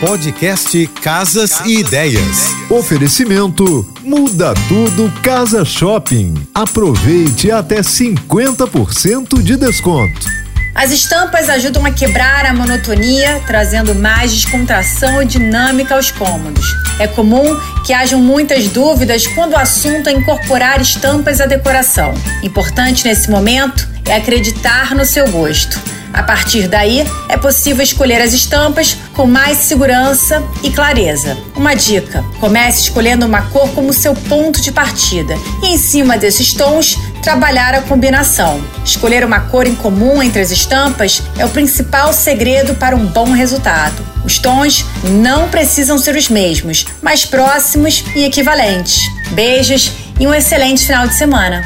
Podcast Casas e Ideias. Oferecimento Muda Tudo Casa Shopping. Aproveite até 50% de desconto. As estampas ajudam a quebrar a monotonia, trazendo mais descontração e dinâmica aos cômodos. É comum que hajam muitas dúvidas quando o assunto é incorporar estampas à decoração. Importante nesse momento é acreditar no seu gosto. A partir daí, é possível escolher as estampas com mais segurança e clareza. Uma dica: comece escolhendo uma cor como seu ponto de partida e, em cima desses tons, trabalhar a combinação. Escolher uma cor em comum entre as estampas é o principal segredo para um bom resultado. Os tons não precisam ser os mesmos, mas próximos e equivalentes. Beijos e um excelente final de semana.